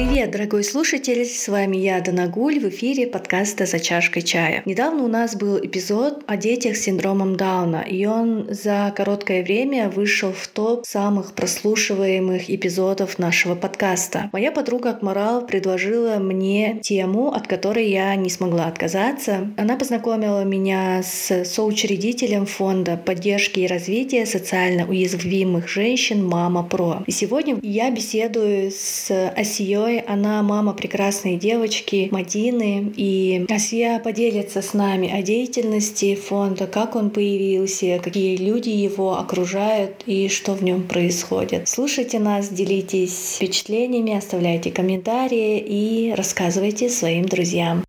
Привет, дорогой слушатель, с вами я, Дана Гуль, в эфире подкаста «За чашкой чая». Недавно у нас был эпизод о детях с синдромом Дауна, и он за короткое время вышел в топ самых прослушиваемых эпизодов нашего подкаста. Моя подруга Акмарал предложила мне тему, от которой я не смогла отказаться. Она познакомила меня с соучредителем фонда поддержки и развития социально уязвимых женщин «Мама Про». И сегодня я беседую с Осией Зои. Она мама прекрасной девочки Мадины. И Асия поделится с нами о деятельности фонда, как он появился, какие люди его окружают и что в нем происходит. Слушайте нас, делитесь впечатлениями, оставляйте комментарии и рассказывайте своим друзьям.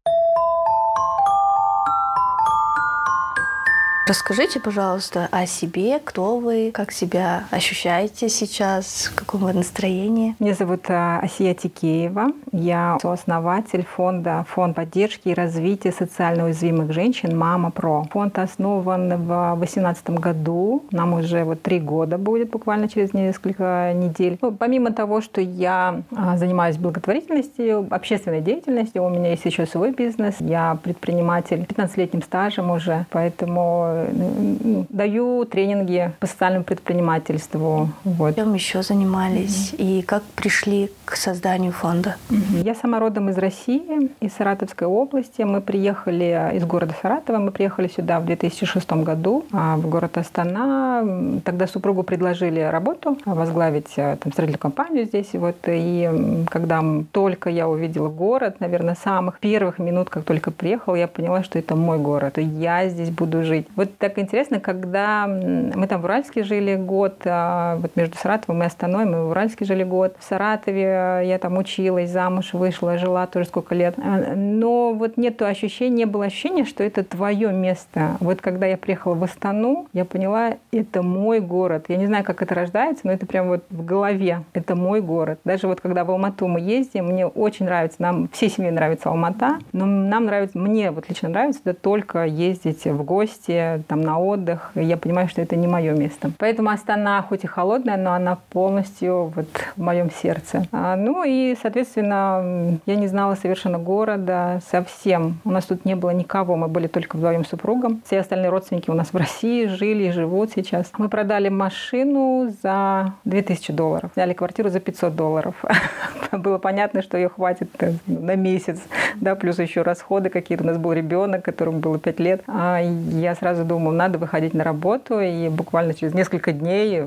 Расскажите, пожалуйста, о себе, кто вы, как себя ощущаете сейчас, в каком вы настроении. Меня зовут э, Асия Тикеева. Я сооснователь фонда «Фонд поддержки и развития социально уязвимых женщин «Мама Про». Фонд основан в 2018 году. Нам уже вот три года будет, буквально через несколько недель. Ну, помимо того, что я а, занимаюсь благотворительностью, общественной деятельностью, у меня есть еще свой бизнес. Я предприниматель 15-летним стажем уже, поэтому ну, даю тренинги по социальному предпринимательству. Вот. Чем еще занимались mm-hmm. и как пришли к созданию фонда? Mm-hmm. Я сама родом из России, из Саратовской области. Мы приехали из города Саратова, мы приехали сюда в 2006 году, а, в город Астана. Тогда супругу предложили работу, возглавить э, там, строительную компанию здесь. Вот. И когда только я увидела город, наверное, самых первых минут, как только приехала, я поняла, что это мой город, и я здесь буду жить. Вот так интересно, когда мы там в Уральске жили год, а вот между Саратовым и Астаной мы в Уральске жили год. В Саратове я там училась, замуж вышла, жила тоже сколько лет. А, но вот нет ощущения, не было ощущения, что это твое место. Вот когда я приехала в Астану, я поняла, это мой город. Я не знаю, как это рождается, но это прям вот в голове. Это мой город. Даже вот когда в Алмату мы ездим, мне очень нравится, нам всей семье нравится Алмата, но нам нравится, мне вот лично нравится это только ездить в гости, там на отдых, я понимаю, что это не мое место. Поэтому Астана хоть и холодная, но она полностью вот в моем сердце. А, ну и, соответственно, я не знала совершенно города, совсем. У нас тут не было никого, мы были только вдвоем супругом. Все остальные родственники у нас в России жили и живут сейчас. Мы продали машину за 2000 долларов, сняли квартиру за 500 долларов. Было понятно, что ее хватит э, на месяц, да, плюс еще расходы какие-то. У нас был ребенок, которому было 5 лет. А я сразу думала, надо выходить на работу, и буквально через несколько дней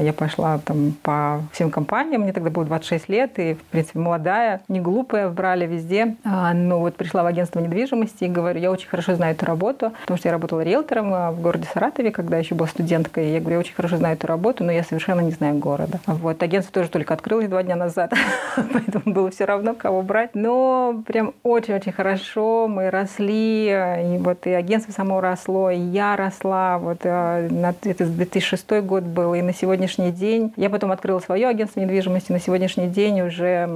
я пошла там по всем компаниям, мне тогда было 26 лет, и, в принципе, молодая, не глупая, брали везде. А, но вот пришла в агентство недвижимости и говорю, я очень хорошо знаю эту работу, потому что я работала риэлтором а, в городе Саратове, когда еще была студенткой, я говорю, я очень хорошо знаю эту работу, но я совершенно не знаю города. Вот, агентство тоже только открылось два дня назад, поэтому было все равно, кого брать. Но прям очень-очень хорошо мы росли, и вот и агентство само росло, и я росла, вот э, это 2006 год был, и на сегодняшний день, я потом открыла свое агентство недвижимости, на сегодняшний день уже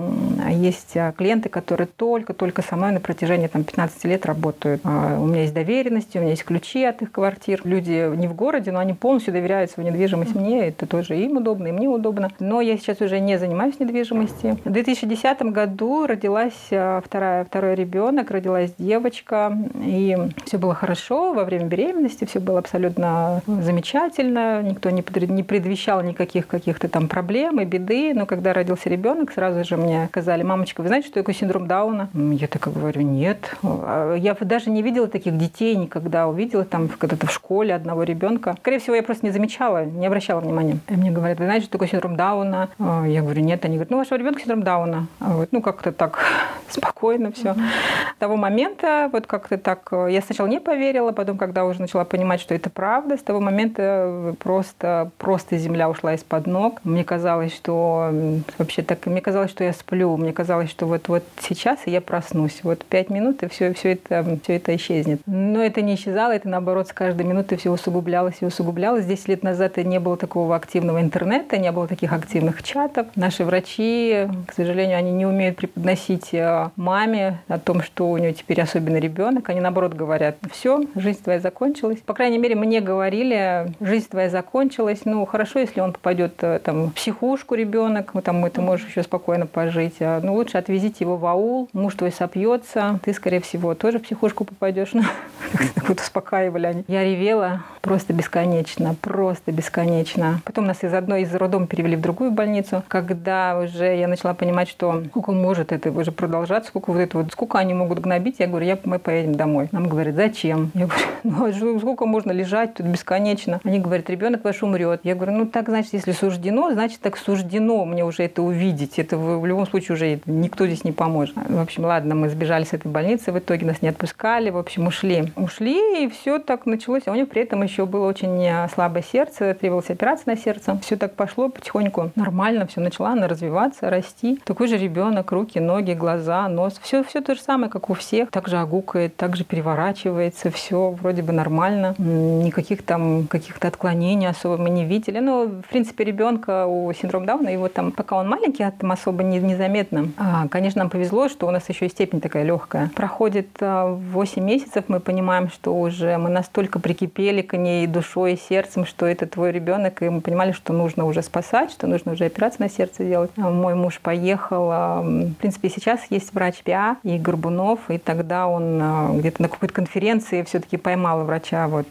есть э, клиенты, которые только-только со мной на протяжении там, 15 лет работают. А, у меня есть доверенность, у меня есть ключи от их квартир. Люди не в городе, но они полностью доверяют свою недвижимость мне, это тоже им удобно, и мне удобно. Но я сейчас уже не занимаюсь недвижимостью. В 2010 году родилась э, вторая, второй ребенок, родилась девочка, и все было хорошо во время беременности, все было абсолютно замечательно, никто не, предвещал никаких каких-то там проблем и беды, но когда родился ребенок, сразу же мне сказали, мамочка, вы знаете, что такое синдром Дауна? Я так говорю, нет. А я даже не видела таких детей никогда, увидела там когда-то в школе одного ребенка. Скорее всего, я просто не замечала, не обращала внимания. И мне говорят, вы знаете, что такое синдром Дауна? А я говорю, нет. Они говорят, ну, вашего ребенка синдром Дауна. А вот, ну, как-то так спокойно все. С того момента вот как-то так, я сначала не поверила, потом, когда уже начала понимать, что это правда. С того момента просто, просто земля ушла из-под ног. Мне казалось, что вообще так, мне казалось, что я сплю. Мне казалось, что вот, вот сейчас я проснусь. Вот пять минут, и все, все, это, все это исчезнет. Но это не исчезало, это наоборот с каждой минутой все усугублялось и усугублялось. Десять лет назад не было такого активного интернета, не было таких активных чатов. Наши врачи, к сожалению, они не умеют преподносить э, маме о том, что у нее теперь особенный ребенок. Они наоборот говорят, все, жизнь твоя закончилась. По крайней мере, мне говорили, жизнь твоя закончилась. Ну, хорошо, если он попадет э, там, в психушку ребенок, там ты можешь еще спокойно пожить. А, ну, лучше отвезите его в аул, муж твой сопьется, ты, скорее всего, тоже в психушку попадешь. Ну, вот успокаивали они. Я ревела просто бесконечно, просто бесконечно. Потом нас из одной из роддом перевели в другую больницу, когда уже я начала понимать, что сколько может это уже продолжаться, сколько вот это вот, сколько они могут гнобить. Я говорю, я, мы поедем домой. Нам говорят, зачем? Я говорю, ну а сколько можно лежать тут бесконечно? Они говорят, ребенок ваш умрет. Я говорю, ну так значит, если суждено, значит так суждено мне уже это увидеть. Это в, любом случае уже никто здесь не поможет. В общем, ладно, мы сбежали с этой больницы, в итоге нас не отпускали, в общем, ушли. Ушли, и все так началось. А у него при этом еще было очень э, слабое сердце, требовалась операция на сердце. Все так пошло потихоньку. Нормально все начала она развиваться, расти. Такой же ребенок, руки, ноги, глаза, нос. Все, все то же самое, как у всех. Также огукает, также переворачивается, все вроде бы нормально. Никаких там каких-то отклонений особо мы не видели. Но, в принципе, ребенка у синдрома Дауна, его там, пока он маленький, там особо не, незаметно. А, конечно, нам повезло, что у нас еще и степень такая легкая. Проходит 8 а, месяцев, мы понимаем, что уже мы настолько прикипели к ней душой и сердцем, что это твой ребенок, и мы понимали, что нужно уже спасать, что нужно уже операцию на сердце делать. А мой муж поехал. В принципе, сейчас есть врач ПИА и Горбунов, и тогда он где-то на какой-то конференции все-таки поймал врача, вот,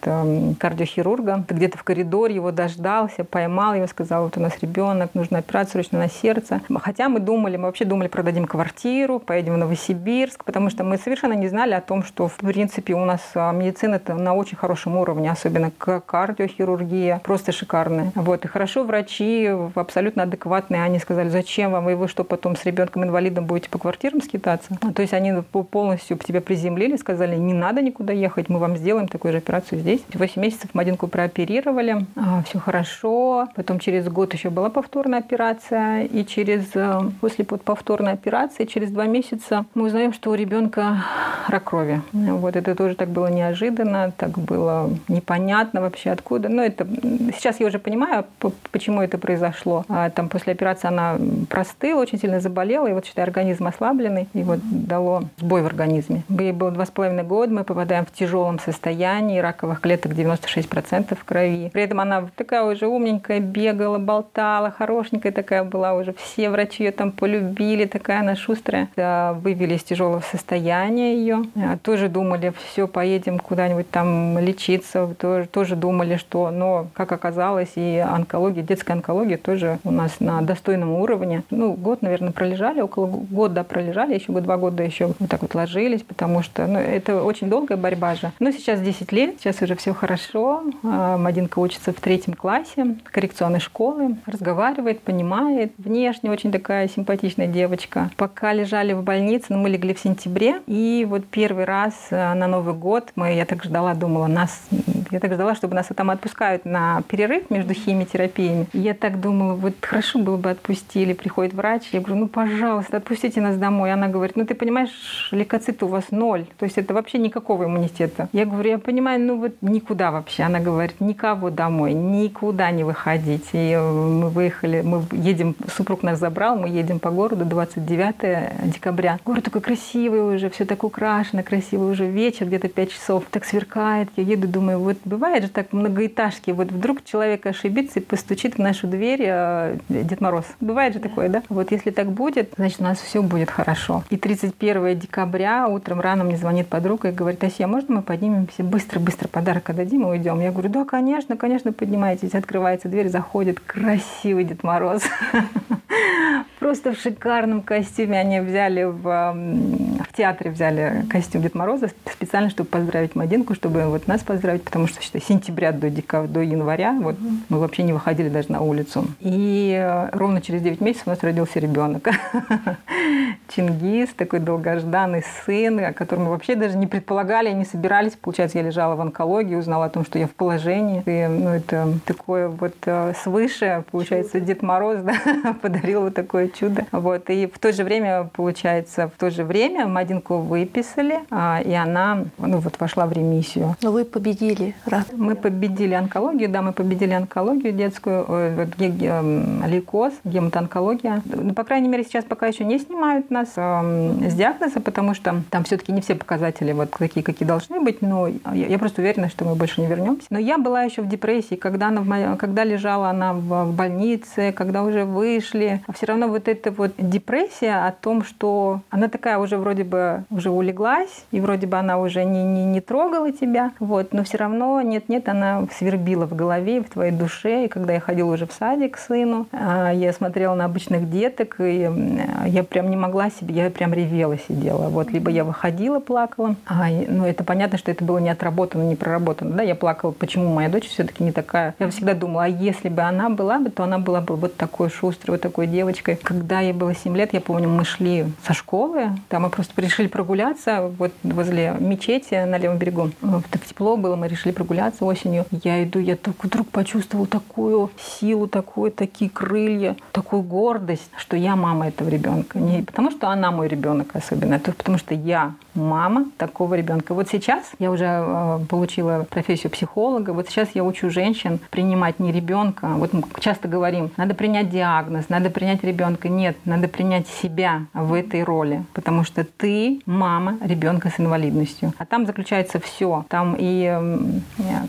кардиохирурга, где-то в коридоре его дождался, поймал его, сказал, вот у нас ребенок, нужна операция срочно на сердце. Хотя мы думали, мы вообще думали, продадим квартиру, поедем в Новосибирск, потому что мы совершенно не знали о том, что, в принципе, у нас медицина это на очень хорошем уровне, особенно кардиохирургия, просто шикарная. Вот. И хорошо врачи абсолютно адекватные, они сказали, зачем вам, и вы что, потом с ребенком-инвалидом будете по квартирам скитаться? Ну, то есть они полностью тебя приземлили, сказали, не надо никуда ехать, мы вам сделаем такую же операцию здесь. 8 месяцев Мадинку прооперировали, а, все хорошо. Потом через год еще была повторная операция, и через э, после повторной операции, через два месяца мы узнаем, что у ребенка рак крови. Вот это тоже так было неожиданно, так было непонятно вообще откуда. Но это сейчас я уже понимаю, почему это произошло. А, там после операции она простыла, очень сильно заболела, и вот считай, организм ослабленный, и вот дало сбой в организме. Ей было два с половиной года, мы попадаем в тяжелом состоянии, раковых клеток 96% в крови. При этом она такая уже умненькая, бегала, болтала, хорошенькая такая была уже. Все врачи ее там полюбили, такая она шустрая. Вывели из тяжелого состояния ее. А, тоже думали, все, поедем куда-нибудь там лечиться. Тоже, тоже думали, что, но, как оказалось, и онкология, детская онкология тоже у нас на достойном уровне. Ну, год, наверное, пролежали, около года пролежали, еще бы два года еще вот так вот ложились, потому что ну, это очень долгая борьба же. Но сейчас 10 лет, сейчас уже все хорошо. А, Мадинка учится в третьем классе коррекционной школы, разговаривает, понимает. Внешне очень такая симпатичная девочка. Пока лежали в больнице, ну, мы легли в сентябре, и вот первый раз э, на Новый год мы, я так ждала, думала, нас, я так ждала, чтобы нас там отпускают на перерыв между химиотерапиями. Я так думала, вот хорошо было бы отпустили. Приходит врач, я говорю, ну, пожалуйста, отпустите нас домой. Она говорит, ну, ты понимаешь, лейкоциты у вас ноль. То есть это вообще никакого иммунитета. Я говорю, я понимаю, ну, вот никуда вообще. Она говорит, никого домой, никуда не выходить. И э, мы выехали, мы едем, супруг нас забрал, мы едем по городу 29 декабря. Город такой красивый уже, все так украшено, красивый уже вечер, где-то 5 часов, так сверкает. Я еду, думаю, вот бывает же так многоэтажки, вот вдруг человек ошибится и постучит в нашу дверь э, Дед Мороз. Бывает же такое, да? Вот если так будет, значит, у нас все будет хорошо. И 31 декабря утром рано мне звонит подруга и говорит, Ася, можно мы поднимемся быстро-быстро подарок отдадим и уйдем? Я говорю, да, конечно, конечно, поднимайтесь. Открывается дверь, заходит красивый Дед Мороз. Просто в шикарном костюме они взяли в, в театре взяли костюм Дед Мороза специально, чтобы поздравить Мадинку, чтобы вот нас поздравить, потому что считай, сентября до, декабря, до января вот, мы вообще не выходили даже на улицу. И э, ровно через 9 месяцев у нас родился ребенок. Чингис, такой долгожданный сын, о котором мы вообще даже не предполагали, не собирались. Получается, я лежала в онкологии, узнала о том, что я в положении. И, ну, это такое вот э, свыше, получается, Дед Мороз да, подарил вот такое чудо. Вот. И в то же время, получается, в то же время Мадинку выписали, а, и она ну, вот вошла в ремиссию. Но вы победили рак. Мы победили онкологию, да, мы победили онкологию детскую, э, эм, лейкоз, гематоонкология. Ну, по крайней мере, сейчас пока еще не снимают нас э, с диагноза, потому что там все-таки не все показатели вот такие, какие должны быть, но я, я просто уверена, что мы больше не вернемся. Но я была еще в депрессии, когда, она в моей, когда лежала она в, в больнице, когда уже вышли. А все равно вот эта вот депрессия о том, что она такая уже вроде бы уже улеглась, и вроде бы она уже не, не, не трогала тебя, вот, но все равно нет-нет, она свербила в голове, в твоей душе. И когда я ходила уже в садик к сыну, а, я смотрела на обычных деток, и я прям не могла себе, я прям ревела сидела. Вот, либо я выходила, плакала. А, ну, это понятно, что это было не отработано, не проработано. Да, я плакала, почему моя дочь все-таки не такая. Я всегда думала, а если бы она была бы, то она была бы вот такой шустрой, вот такой девочкой. Когда ей было 7 лет, я помню, мы шли со школы, там мы просто решили прогуляться вот возле мечети на левом берегу. Так тепло было, мы решили прогуляться осенью. Я иду, я так вдруг почувствовала такую силу, такую, такие крылья, такую гордость, что я мама этого ребенка. Не потому, что она мой ребенок особенно, а потому что я мама такого ребенка. Вот сейчас я уже э, получила профессию психолога, вот сейчас я учу женщин принимать не ребенка. Вот мы часто говорим, надо принять диагноз, надо принять ребенка. Нет, надо принять себя в этой роли, потому что ты мама ребенка с инвалидностью. А там заключается все. Там и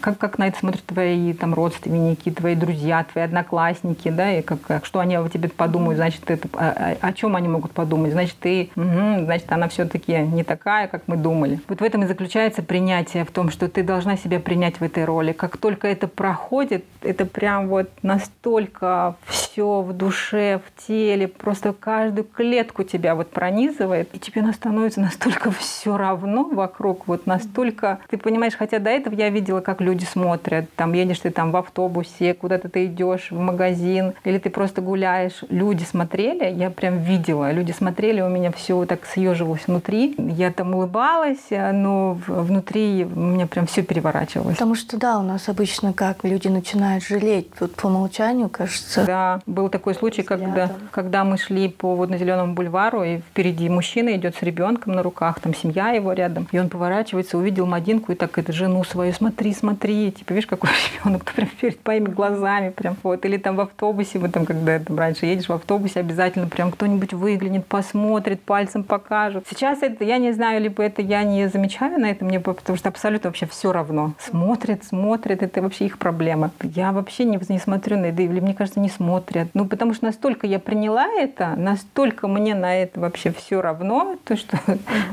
как, как на это смотрят твои там, родственники, твои друзья, твои одноклассники, да, и как, как что они о тебе подумают, значит, это, о, о чем они могут подумать, значит, ты, угу, значит, она все-таки не такая, как мы думали. Вот в этом и заключается принятие, в том, что ты должна себя принять в этой роли. Как только это проходит, это прям вот настолько все в душе, в теле, просто каждую клетку тебя вот пронизывает, и тебе становится настолько все равно вокруг, вот настолько, ты понимаешь, хотя до этого я видела, как люди смотрят, там едешь ты там в автобусе, куда-то ты идешь в магазин, или ты просто гуляешь, люди смотрели, я прям видела, люди смотрели, у меня все так съеживалось внутри, я там улыбалась, но внутри у меня прям все переворачивалось. Потому что да, у нас обычно как люди начинают жалеть, вот по умолчанию, кажется. Да, был такой случай, когда, когда мы шли по водно-зеленому бульвару, и впереди мужчина идет с ребенком на руках, там семья его рядом, и он поворачивается, увидел Мадинку и так это жену свою, смотри, смотри, типа, видишь, какой ребенок, прям перед моими глазами, прям вот, или там в автобусе, вот там, когда там раньше едешь в автобусе, обязательно прям кто-нибудь выглянет, посмотрит, пальцем покажет. Сейчас это, я не знаю, либо это я не замечаю на это, мне потому что абсолютно вообще все равно. Смотрят, смотрят, это вообще их проблема. Я вообще не, не смотрю на это, или мне кажется, не смотрят. Ну, потому что настолько я приняла это, настолько мне на это вообще все равно, то что,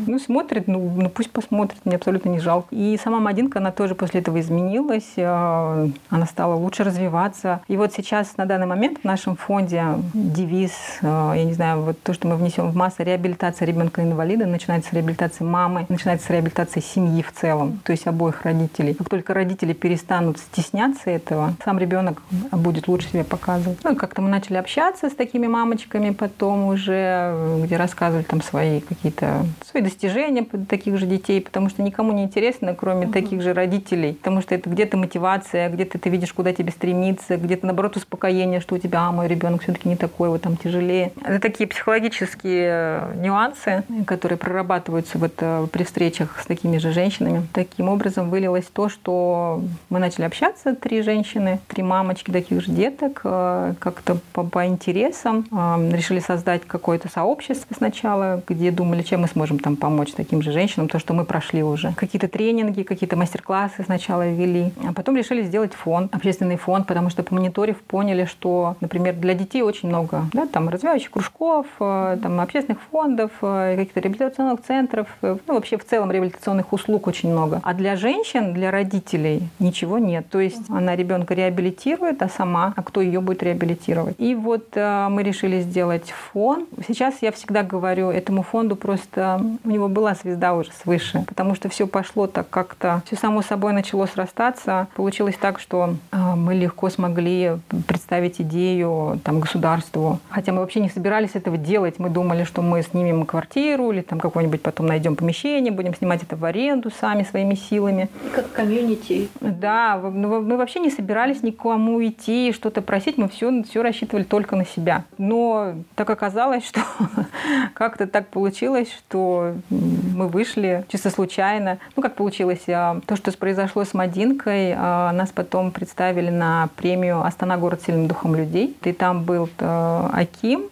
ну, смотрит, ну, ну, пусть посмотрит, мне абсолютно не жалко. И сама Мадинка, она тоже после этого изменилась, э, она стала лучше развиваться. И вот сейчас, на данный момент, в нашем фонде девиз, э, я не знаю, вот то, что мы внесем в массу, реабилитация ребенка-инвалида, начинается с реабилитации мамы, начинается с реабилитации семьи в целом, то есть обоих родителей. Как только родители перестанут стесняться этого, сам ребенок будет лучше себя показывать. Ну, как-то мы начали общаться с такими мамочками потом уже, где рассказывали там свои какие-то свои достижения таких же детей, потому что никому не интересно, кроме угу. таких же родителей, потому что это где-то мотивация, где-то ты видишь, куда тебе стремиться, где-то наоборот успокоение, что у тебя, а, мой ребенок все-таки не такой, вот там тяжелее. Это такие психологические нюансы, которые прорабатываются вот э, при встречах с такими же женщинами. Таким образом вылилось то, что мы начали общаться, три женщины, три мамочки таких же деток, э, как-то по, по интересам э, решили создать какое-то сообщество сначала, где думали, чем мы сможем там помочь таким же женщинам, то, что мы прошли уже. Какие-то тренинги, какие-то мастер-классы сначала ввели, а потом решили сделать фонд, общественный фонд, потому что по мониторив поняли, что, например, для детей очень много, да, там развивающих кружков, там общественных фондов, каких-то реабилитационных центров, ну, вообще в целом реабилитационных услуг очень много. А для женщин, для родителей ничего нет. То есть она ребенка реабилитирует, а сама, а кто ее будет реабилитировать? И вот э, мы решили сделать фонд. Сейчас я всегда говорю, этому фонду просто у него была звезда уже свыше, потому что все пошло так как-то, все само собой начало срастаться. Получилось так, что э, мы легко смогли представить идею там, государству. Хотя мы вообще не собирались этого делать. Мы думали, что мы снимем квартиру или там какой-нибудь потом найдем найдем помещение, будем снимать это в аренду сами своими силами. Как комьюнити. Да, ну, мы вообще не собирались никому идти, что-то просить, мы все, все рассчитывали только на себя. Но так оказалось, что как-то так получилось, что мы вышли чисто случайно. Ну, как получилось, а, то, что произошло с Мадинкой, а, нас потом представили на премию «Астана. Город сильным духом людей». И там был э, Аким,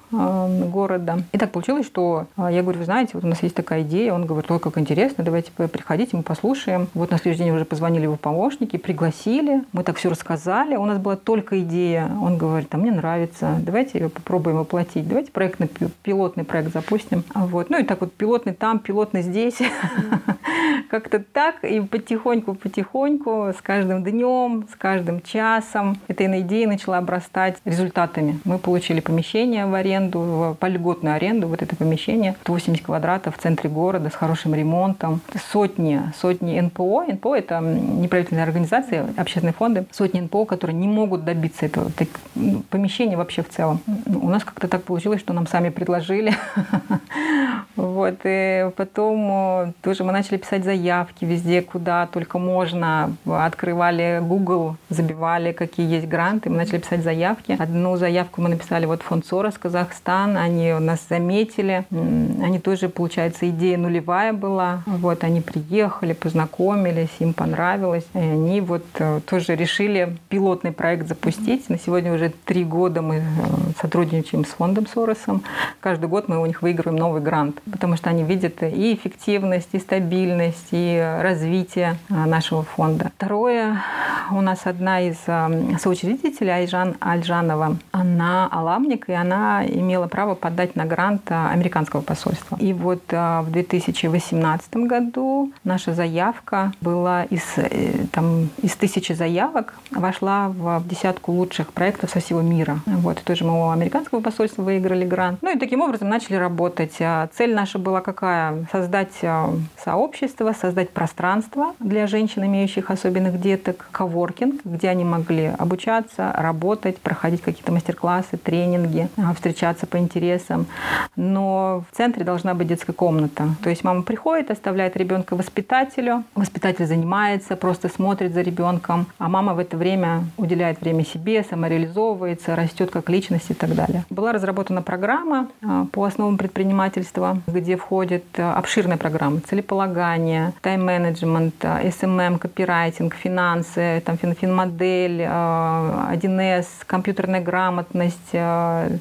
города. И так получилось, что э, я говорю, вы знаете, вот у нас есть такая идея. Он говорит, ой, как интересно, давайте приходите, мы послушаем. Вот на следующий день уже позвонили его помощники, пригласили. Мы так все рассказали. У нас была только идея. Он говорит, а мне нравится, давайте ее попробуем воплотить. Давайте проектный, пилотный проект запустим. Вот. Ну и так вот пилотный там, пилотный здесь. Как-то так. И потихоньку-потихоньку, с каждым днем, с каждым часом эта идея начала обрастать результатами. Мы получили помещение в аренду, по льготную аренду, вот это помещение, 80 квадратов в центре города с хорошим ремонтом, сотни, сотни НПО. НПО – это неправительственные организации, общественные фонды, сотни НПО, которые не могут добиться этого так, ну, помещения вообще в целом. У нас как-то так получилось, что нам сами предложили. Вот, и потом э, тоже мы начали писать заявки везде, куда только можно. Открывали Google, забивали, какие есть гранты. Мы начали писать заявки. Одну заявку мы написали вот фонд Сорос, Казахстан. Они нас заметили. Они тоже, получается, идея нулевая была. Вот, они приехали, познакомились, им понравилось. И они вот э, тоже решили пилотный проект запустить. На сегодня уже три года мы э, сотрудничаем с фондом Соросом. Каждый год мы у них выигрываем новый грант, потому что они видят и эффективность, и стабильность, и развитие э, нашего фонда. Второе, у нас одна из соучредителей, Айжан Альжанова, она аламник, и она имела право подать на грант американского посольства. И вот в 2018 году наша заявка была из, там, из тысячи заявок, вошла в десятку лучших проектов со всего мира. Вот, тоже мы у американского посольства выиграли грант. Ну и таким образом начали работать. А цель наша была какая? Создать а, сообщество, создать пространство для женщин, имеющих особенных деток, коворкинг, где они могли обучаться, работать, проходить какие-то мастер-классы, тренинги, а, встречаться по интересам. Но в центре должна быть детская комната. То есть мама приходит, оставляет ребенка воспитателю, воспитатель занимается, просто смотрит за ребенком, а мама в это время уделяет время себе, самореализовывается, растет как личность и так далее. Была разработана программа а, по основам предпринимательства, где входит а, обширная программа целеполагание, тайм-менеджмент, SMM, а, копирайтинг, финансы, там, финмодель, 1С, компьютерная грамотность,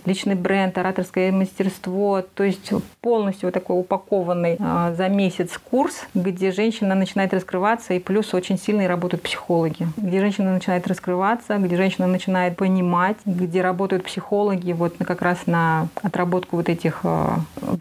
личный бренд, ораторское мастерство. То есть полностью вот такой упакованный за месяц курс, где женщина начинает раскрываться, и плюс очень сильные работают психологи, где женщина начинает раскрываться, где женщина начинает понимать, где работают психологи вот как раз на отработку вот этих э,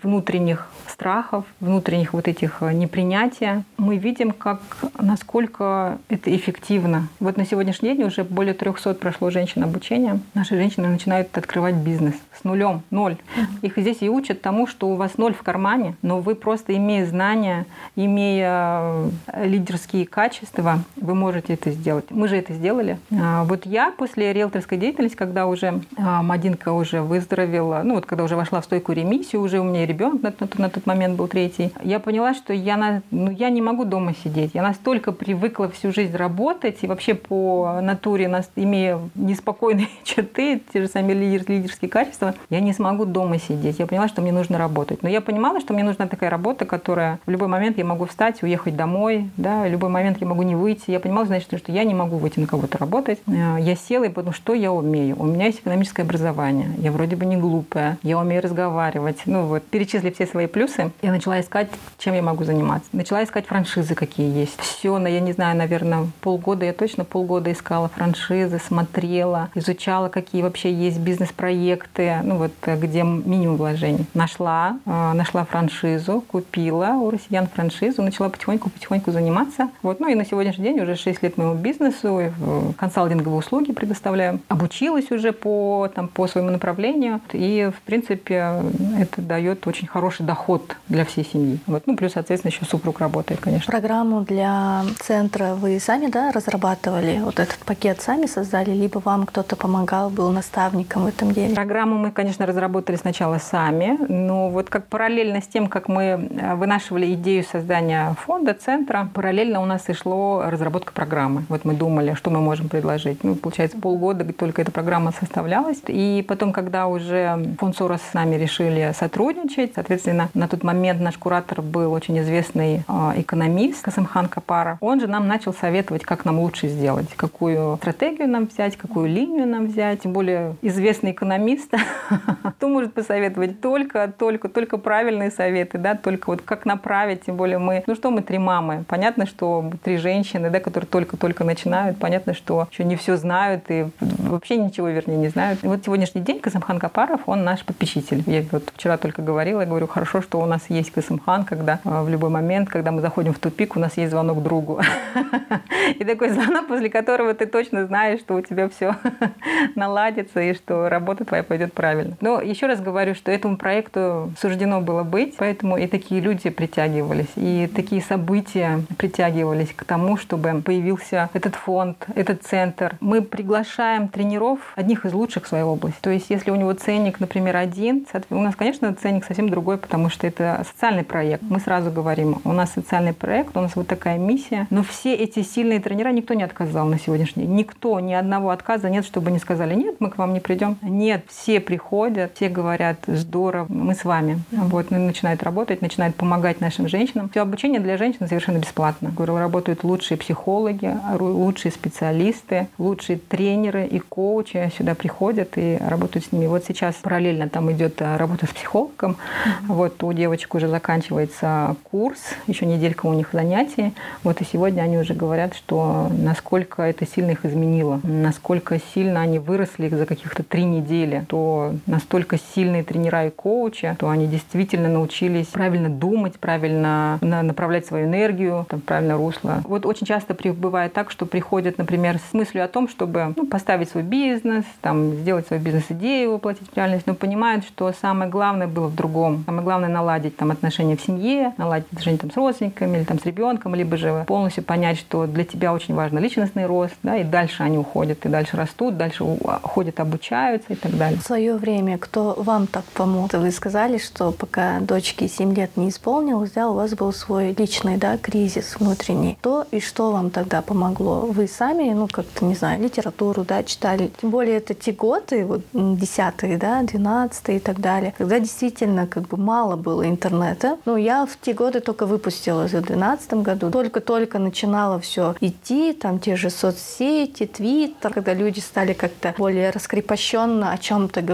внутренних страхов, внутренних вот этих э, непринятия. Мы видим, как, насколько это эффективно. Вот на сегодняшний день уже более 300 прошло женщин обучения. Наши женщины начинают открывать бизнес с нулем, ноль. Их здесь и учат тому, что у вас ноль в кармане, но вы просто имея знания, имея э, лидерские качества, вы можете это сделать. Мы же это сделали. А вот я после риэлторской деятельности, когда уже а, Мадинка уже выздоровела, ну вот когда уже вошла в стойкую ремиссию, уже у меня ребенок на, на, на тот момент был третий, я поняла, что я, на, ну, я не могу дома сидеть. Я настолько привыкла всю жизнь работать и вообще по натуре, имея неспокойные черты, те же самые лидер, лидерские качества, я не смогу дома сидеть. Я поняла, что мне нужно работать. Но я понимала, что мне нужна такая работа, которая в любой момент я могу встать, уехать домой, да, в любой момент я могу не выйти. Я понимала, значит, что я не могу выйти на кого-то работать. Э, я села и подумала, что я умею. У меня есть экономическое образование. Я вроде бы не глупая. Я умею разговаривать. Ну вот, перечислив все свои плюсы, я начала искать, чем я могу заниматься. Начала искать франшизы, какие есть. Все, я не знаю, наверное, полгода, я точно полгода искала франшизы, смотрела, изучала, какие вообще есть бизнес-проекты, ну вот, где минимум вложений. Нашла, э, нашла франшизу, купила у россиян франшизу, начала потихоньку-потихоньку заниматься. Вот, ну и на сегодняшний день уже 6 лет моему бизнесу, э, консалтинговые услуги предоставляю. Обучилась уже по, там, по своему направлению, и, в принципе, это дает очень хороший доход для всей семьи. Вот. Ну, плюс, соответственно, еще супруг работает, конечно. Программу для центра вы сами, да, разрабатывали? разрабатывали вот этот пакет, сами создали, либо вам кто-то помогал, был наставником в этом деле? Программу мы, конечно, разработали сначала сами, но вот как параллельно с тем, как мы э, вынашивали идею создания фонда, центра, параллельно у нас и шло разработка программы. Вот мы думали, что мы можем предложить. Ну, получается, полгода только эта программа составлялась. И потом, когда уже фонд Сорос с нами решили сотрудничать, соответственно, на тот момент наш куратор был очень известный э, экономист Касымхан Капара. Он же нам начал советовать, как нам лучше сделать, какую стратегию нам взять, какую линию нам взять. Тем более известный экономист, кто может посоветовать только, только, только правильные советы, да, только вот как направить, тем более мы, ну что мы три мамы, понятно, что три женщины, да, которые только-только начинают, понятно, что еще не все знают и вообще ничего, вернее, не знают. И вот сегодняшний день Касымхан Капаров, он наш попечитель. Я вот вчера только говорила, я говорю, хорошо, что у нас есть Касымхан, когда а, в любой момент, когда мы заходим в тупик, у нас есть звонок другу. И такой звонок, после которого ты точно знаешь, что у тебя все наладится и что работа твоя пойдет правильно. Но еще раз говорю, что этому проекту суждено было быть, поэтому и такие люди притягивались, и такие события притягивались к тому, чтобы появился этот фонд, этот центр. Мы приглашаем тренеров одних из лучших в своей области. То есть, если у него ценник, например, один, у нас, конечно, ценник совсем другой, потому что это социальный проект. Мы сразу говорим, у нас социальный проект, у нас вот такая миссия. Но все эти сильные тренера никто не отказал на сегодняшний день. Никто, ни одного отказа нет, чтобы не сказали, нет, мы к вам не придем. Нет, все приходят, все говорят, здорово, мы с вами. Вот, ну, начинают работать, начинают помогать нашим женщинам. Все обучение для женщин совершенно бесплатно. Говорю, работают лучшие психологи, лучшие специалисты, лучшие тренеры и коучи сюда приходят и работают с ними. Вот сейчас параллельно там идет э, работа с психологом. Mm-hmm. Вот у девочек уже заканчивается курс, еще неделька у них занятий. Вот и сегодня они уже говорят, что насколько это сильно их изменило, насколько сильно они выросли за каких-то три недели, то настолько сильные тренера и коучи, то они действительно научились правильно думать, правильно направлять свою энергию, там, правильно русло. Вот очень часто бывает так, что приходят, например, с мыслью о том, чтобы ну, поставить свой бизнес, там, сделать свою бизнес-идею, воплотить в реальность, но понимают, что самое главное было в другом. Самое главное наладить там, отношения в семье, наладить отношения там, с родственниками или там, с ребенком, либо же полностью понять, что для тебя очень важен личностный рост, да, и дальше они уходят, и дальше растут, дальше уходят, обучаются и так далее. В свое время кто вам так помог? Вы сказали, что пока дочке 7 лет не исполнилось, да, у вас был свой личный да, кризис внутренний. То и что вам тогда помогло? Вы сами, ну, как-то, не знаю, литературу, да, читали. Тем более это те годы, вот, десятые, да, двенадцатые и так далее, когда действительно как бы мало было интернета. Ну, я в те годы только выпустилась в двенадцатом году. Только-только начинало все идти, там те же соцсети, твиттер, когда люди стали как-то более раскрепощенно о чем-то говорить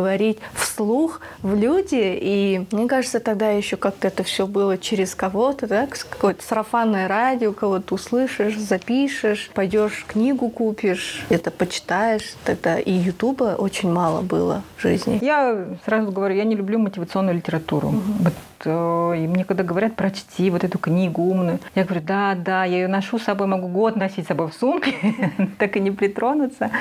вслух в люди. И мне кажется, тогда еще как-то это все было через кого-то, да, какое-то сарафанное радио, кого-то услышишь, запишешь, пойдешь книгу купишь, это почитаешь. Тогда и Ютуба очень мало было в жизни. Я сразу говорю, я не люблю мотивационную литературу. Угу. И мне когда говорят, прочти вот эту книгу умную, я говорю, да, да, я ее ношу с собой, могу год носить с собой в сумке, так и не притронуться.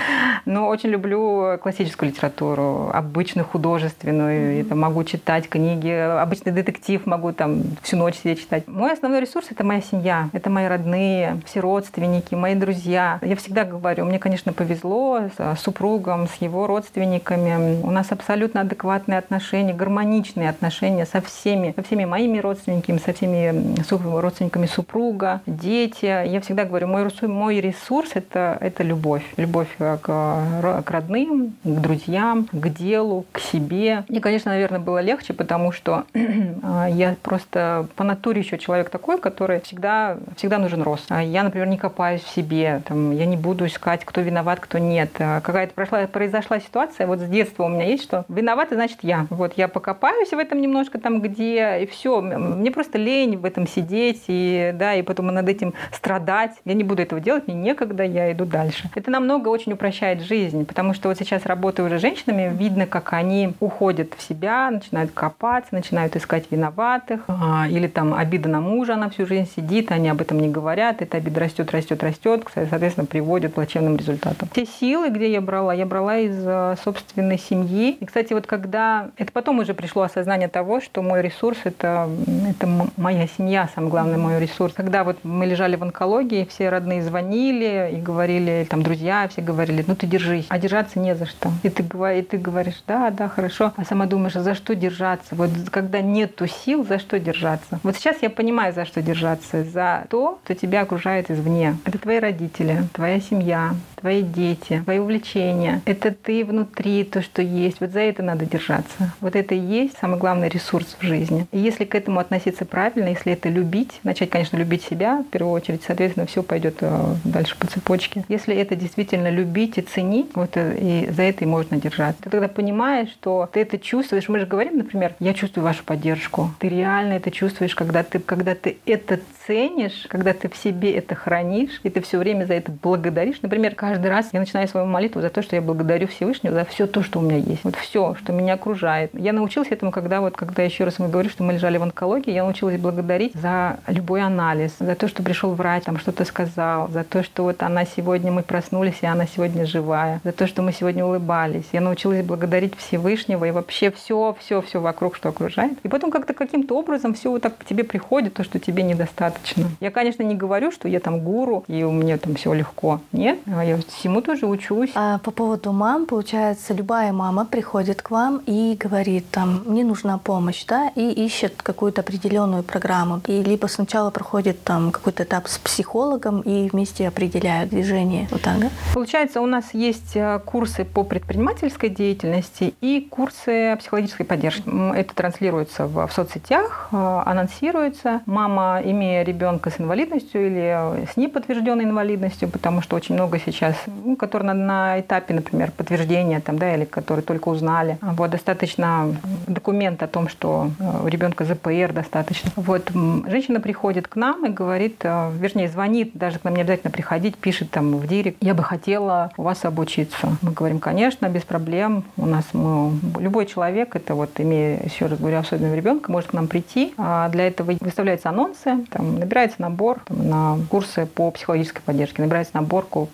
Но очень люблю классическую литературу, обычную художественную. Это могу читать книги, обычный детектив могу там всю ночь сидеть читать. Мой основной ресурс — это моя семья, это мои родные, все родственники, мои друзья. Я всегда говорю, мне, конечно, повезло с супругом, с его родственниками. У нас абсолютно адекватные отношения, гармоничные отношения со всеми со всеми моими родственниками, со всеми родственниками супруга, дети. Я всегда говорю, мой, мой ресурс это, это любовь. Любовь к, к родным, к друзьям, к делу, к себе. Мне, конечно, наверное, было легче, потому что я просто по натуре еще человек такой, который всегда, всегда нужен рост. А я, например, не копаюсь в себе, там, я не буду искать, кто виноват, кто нет. А какая-то прошла, произошла ситуация, вот с детства у меня есть, что виноват, значит я. Вот я покопаюсь в этом немножко там, где и все. Мне просто лень в этом сидеть, и, да, и потом над этим страдать. Я не буду этого делать, мне некогда, я иду дальше. Это намного очень упрощает жизнь, потому что вот сейчас работаю уже с женщинами, видно, как они уходят в себя, начинают копаться, начинают искать виноватых, а, или там обида на мужа, она всю жизнь сидит, они об этом не говорят, эта обида растет, растет, растет, соответственно, приводит к плачевным результатам. Те силы, где я брала, я брала из собственной семьи. И, кстати, вот когда... Это потом уже пришло осознание того, что мой ресурс ресурс это, это моя семья, самый главный мой ресурс. Когда вот мы лежали в онкологии, все родные звонили и говорили, там друзья все говорили, ну ты держись, а держаться не за что. И ты, и ты говоришь, да, да, хорошо, а сама думаешь, а за что держаться? Вот когда нету сил, за что держаться? Вот сейчас я понимаю, за что держаться. За то, что тебя окружает извне. Это твои родители, твоя семья, твои дети, твои увлечения. Это ты внутри, то, что есть. Вот за это надо держаться. Вот это и есть самый главный ресурс в жизни. И если к этому относиться правильно, если это любить, начать, конечно, любить себя в первую очередь, соответственно, все пойдет э, дальше по цепочке. Если это действительно любить и ценить, вот э, и за это и можно держаться. Ты тогда понимаешь, что ты это чувствуешь. Мы же говорим, например, я чувствую вашу поддержку. Ты реально это чувствуешь, когда ты, когда ты это ценишь, когда ты в себе это хранишь, и ты все время за это благодаришь. Например, каждый раз я начинаю свою молитву за то, что я благодарю Всевышнего за все то, что у меня есть. Вот все, что меня окружает. Я научилась этому, когда вот, когда еще раз мы говорим, что мы лежали в онкологии, я научилась благодарить за любой анализ, за то, что пришел врач, там что-то сказал, за то, что вот она сегодня, мы проснулись, и она сегодня живая, за то, что мы сегодня улыбались. Я научилась благодарить Всевышнего и вообще все, все, все вокруг, что окружает. И потом как-то каким-то образом все вот так к тебе приходит, то, что тебе недостаточно. Я, конечно, не говорю, что я там гуру, и у меня там все легко. Нет, я всему тоже учусь. А по поводу мам, получается, любая мама приходит к вам и говорит, там, мне нужна помощь, да, и ищет какую-то определенную программу. И либо сначала проходит там какой-то этап с психологом и вместе определяют движение. Вот так, да? Получается, у нас есть э, курсы по предпринимательской деятельности и курсы психологической поддержки. Это транслируется в, в соцсетях, э, анонсируется. Мама, имея ребенка с инвалидностью или с неподтвержденной инвалидностью, потому что очень много сейчас, ну, которые на, на этапе, например, подтверждения, там, да, или которые только узнали. Вот достаточно документ о том, что э, у ребенка ЗПР достаточно. Вот женщина приходит к нам и говорит, э, вернее, звонит, даже к нам не обязательно приходить, пишет там в директ, я бы хотела у вас обучиться. Мы говорим, конечно, без проблем. У нас мы, любой человек, это вот имея, еще раз говорю, особенного ребенка, может к нам прийти. А для этого выставляются анонсы, там, набирается набор там, на курсы по психологической поддержке, набирается набор по,